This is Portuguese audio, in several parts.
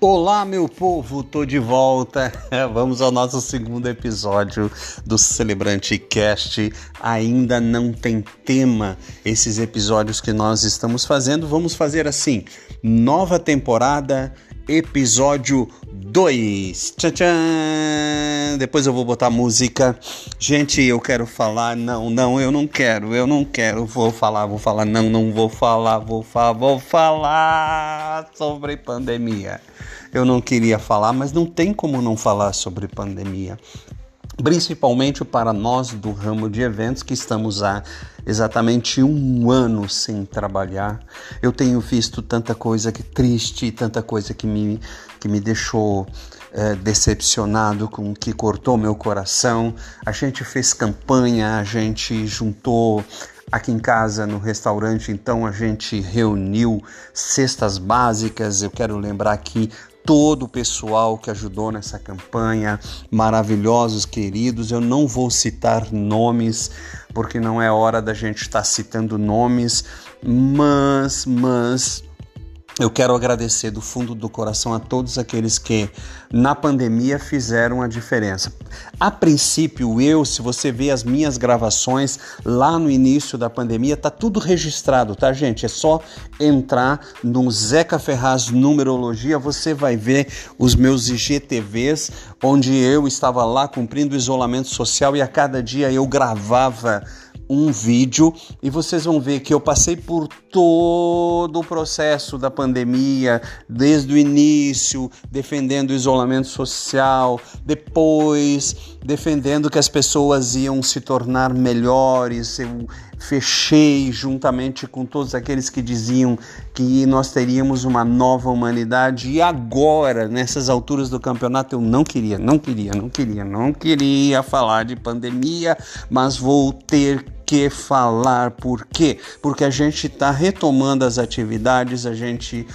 Olá, meu povo, tô de volta. Vamos ao nosso segundo episódio do Celebrante Cast. Ainda não tem tema esses episódios que nós estamos fazendo. Vamos fazer assim: nova temporada, episódio 2. Tchan, tchan. Depois eu vou botar música. Gente, eu quero falar. Não, não, eu não quero. Eu não quero. Vou falar, vou falar. Não, não vou falar. Vou falar, vou falar sobre pandemia eu não queria falar, mas não tem como não falar sobre pandemia. Principalmente para nós do ramo de eventos que estamos há exatamente um ano sem trabalhar. Eu tenho visto tanta coisa que triste, tanta coisa que me, que me deixou é, decepcionado, com que cortou meu coração. A gente fez campanha, a gente juntou aqui em casa no restaurante, então a gente reuniu cestas básicas. Eu quero lembrar aqui todo o pessoal que ajudou nessa campanha, maravilhosos, queridos. Eu não vou citar nomes, porque não é hora da gente estar citando nomes, mas, mas eu quero agradecer do fundo do coração a todos aqueles que na pandemia fizeram a diferença. A princípio, eu, se você vê as minhas gravações lá no início da pandemia, tá tudo registrado, tá, gente? É só entrar no Zeca Ferraz Numerologia, você vai ver os meus IGTVs, onde eu estava lá cumprindo isolamento social e a cada dia eu gravava um vídeo e vocês vão ver que eu passei por todo o processo da pandemia, desde o início, defendendo o isolamento social, depois defendendo que as pessoas iam se tornar melhores. Eu fechei juntamente com todos aqueles que diziam que nós teríamos uma nova humanidade e agora, nessas alturas do campeonato, eu não queria, não queria, não queria, não queria falar de pandemia, mas vou ter que falar. Por quê? Porque a gente está retomando as atividades, a gente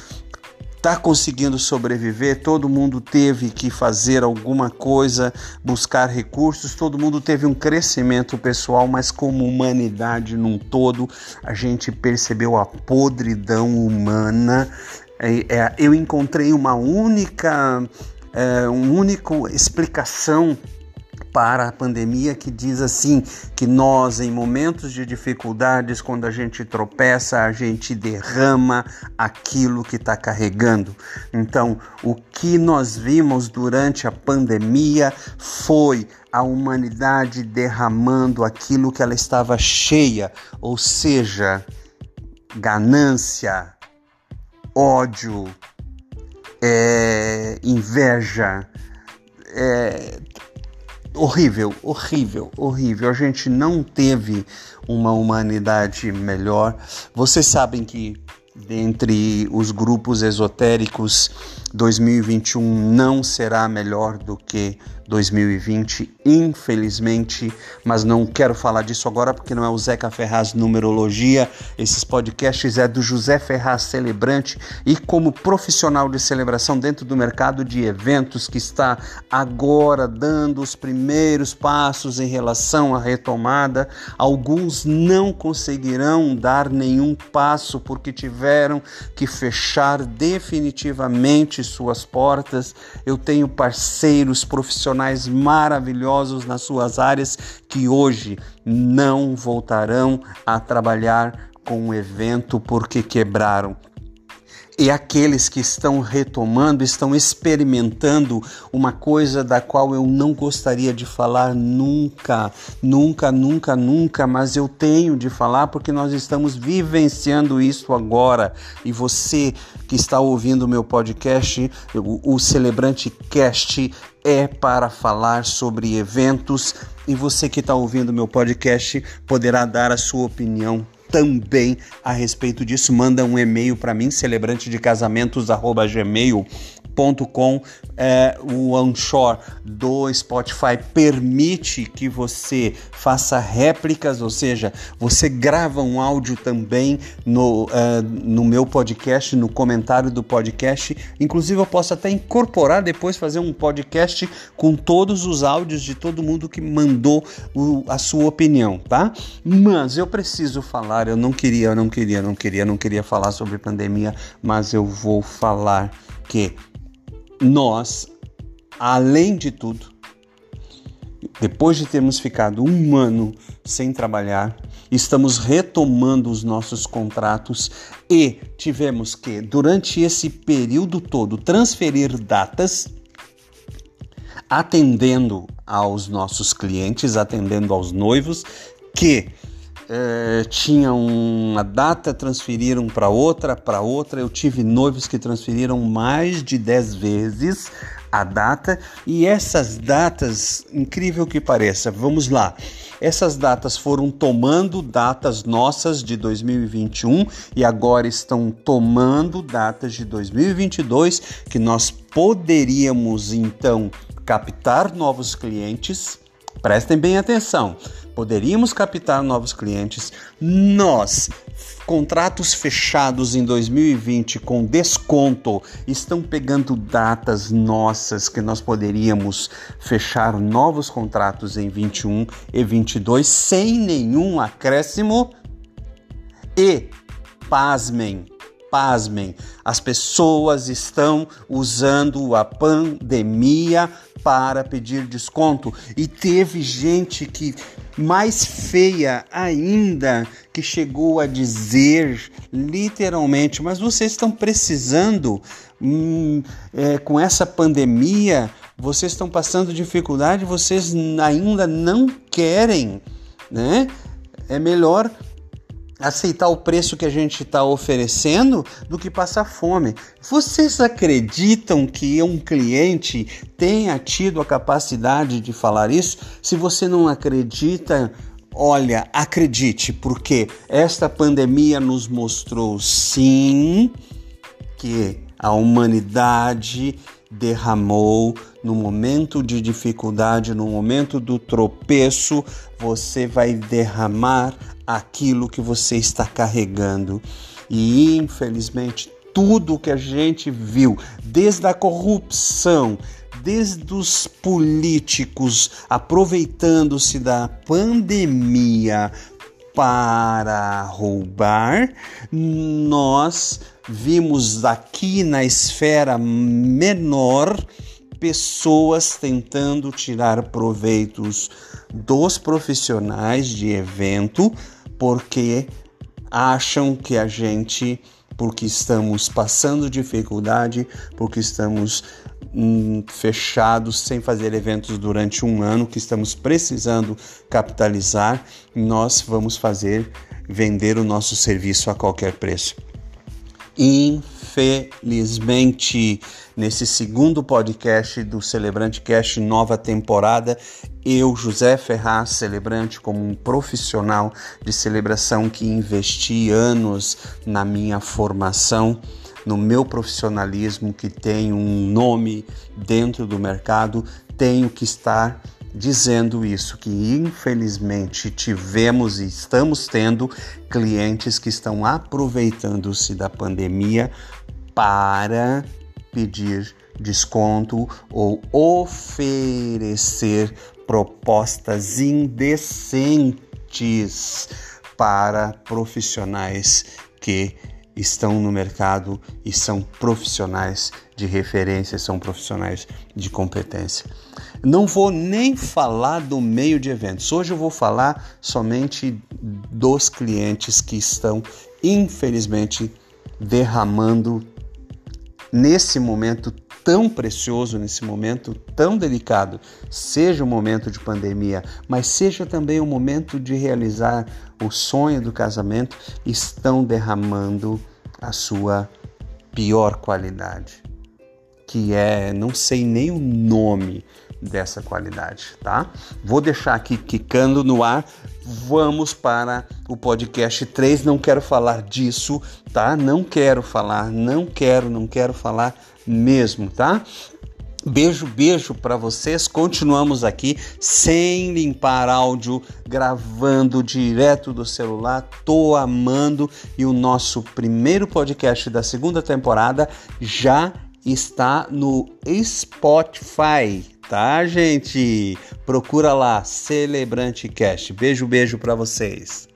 está conseguindo sobreviver, todo mundo teve que fazer alguma coisa, buscar recursos, todo mundo teve um crescimento pessoal, mas como humanidade num todo, a gente percebeu a podridão humana. É, é, eu encontrei uma única, é, um único explicação para a pandemia que diz assim que nós em momentos de dificuldades quando a gente tropeça a gente derrama aquilo que está carregando. Então o que nós vimos durante a pandemia foi a humanidade derramando aquilo que ela estava cheia ou seja ganância ódio é, inveja é, horrível, horrível, horrível. A gente não teve uma humanidade melhor. Vocês sabem que dentre os grupos esotéricos 2021 não será melhor do que 2020, infelizmente, mas não quero falar disso agora porque não é o Zeca Ferraz Numerologia. Esses podcasts é do José Ferraz Celebrante e como profissional de celebração dentro do mercado de eventos que está agora dando os primeiros passos em relação à retomada, alguns não conseguirão dar nenhum passo porque tiveram que fechar definitivamente suas portas. Eu tenho parceiros profissionais maravilhosos nas suas áreas que hoje não voltarão a trabalhar com o evento porque quebraram. E aqueles que estão retomando estão experimentando uma coisa da qual eu não gostaria de falar nunca, nunca, nunca, nunca, mas eu tenho de falar porque nós estamos vivenciando isso agora. E você que está ouvindo o meu podcast, o, Celebrante Cast, é para falar sobre eventos e você que está ouvindo meu podcast poderá dar a sua opinião também a respeito disso. Manda um e-mail para mim, celebrante de casamentos@gmail com é, o onshore do Spotify permite que você faça réplicas, ou seja, você grava um áudio também no, é, no meu podcast, no comentário do podcast. Inclusive, eu posso até incorporar depois, fazer um podcast com todos os áudios de todo mundo que mandou o, a sua opinião, tá? Mas eu preciso falar, eu não queria, eu não queria, não queria, não queria falar sobre pandemia, mas eu vou falar que nós, além de tudo, depois de termos ficado um ano sem trabalhar, estamos retomando os nossos contratos e tivemos que, durante esse período todo, transferir datas, atendendo aos nossos clientes, atendendo aos noivos que é, tinham uma data, transferiram para outra, para outra. Eu tive noivos que transferiram mais de 10 vezes a data e essas datas, incrível que pareça, vamos lá. Essas datas foram tomando datas nossas de 2021 e agora estão tomando datas de 2022 que nós poderíamos então captar novos clientes. Prestem bem atenção poderíamos captar novos clientes. Nós, contratos fechados em 2020 com desconto, estão pegando datas nossas que nós poderíamos fechar novos contratos em 21 e 22 sem nenhum acréscimo. E, pasmem, pasmem, as pessoas estão usando a pandemia para pedir desconto e teve gente que mais feia ainda que chegou a dizer literalmente, mas vocês estão precisando hum, é, com essa pandemia, vocês estão passando dificuldade, vocês ainda não querem, né? É melhor aceitar o preço que a gente está oferecendo do que passar fome. Vocês acreditam que um cliente tenha tido a capacidade de falar isso? Se você não acredita, olha, acredite, porque esta pandemia nos mostrou sim que a humanidade derramou no momento de dificuldade, no momento do tropeço, você vai derramar aquilo que você está carregando. E infelizmente, tudo que a gente viu, desde a corrupção, desde os políticos aproveitando-se da pandemia para roubar, nós vimos aqui na esfera menor pessoas tentando tirar proveitos dos profissionais de evento porque acham que a gente, porque estamos passando dificuldade, porque estamos hum, fechados sem fazer eventos durante um ano, que estamos precisando capitalizar, nós vamos fazer vender o nosso serviço a qualquer preço. Infelizmente, nesse segundo podcast do Celebrante Cast nova temporada, eu, José Ferraz, celebrante, como um profissional de celebração que investi anos na minha formação, no meu profissionalismo, que tem um nome dentro do mercado, tenho que estar dizendo isso, que infelizmente tivemos e estamos tendo clientes que estão aproveitando-se da pandemia para pedir desconto ou oferecer propostas indecentes para profissionais que estão no mercado e são profissionais de referência, são profissionais de competência. Não vou nem falar do meio de eventos. Hoje eu vou falar somente dos clientes que estão, infelizmente, derramando nesse momento tão precioso, nesse momento tão delicado, seja um momento de pandemia, mas seja também um momento de realizar o sonho do casamento, estão derramando a sua pior qualidade, que é, não sei nem o nome dessa qualidade, tá? Vou deixar aqui quicando no ar. Vamos para o podcast 3. Não quero falar disso, tá? Não quero falar, não quero, não quero falar mesmo, tá? Beijo, beijo para vocês. Continuamos aqui sem limpar áudio, gravando direto do celular. Tô amando e o nosso primeiro podcast da segunda temporada já está no Spotify, tá, gente? Procura lá Celebrante Cast. Beijo, beijo para vocês.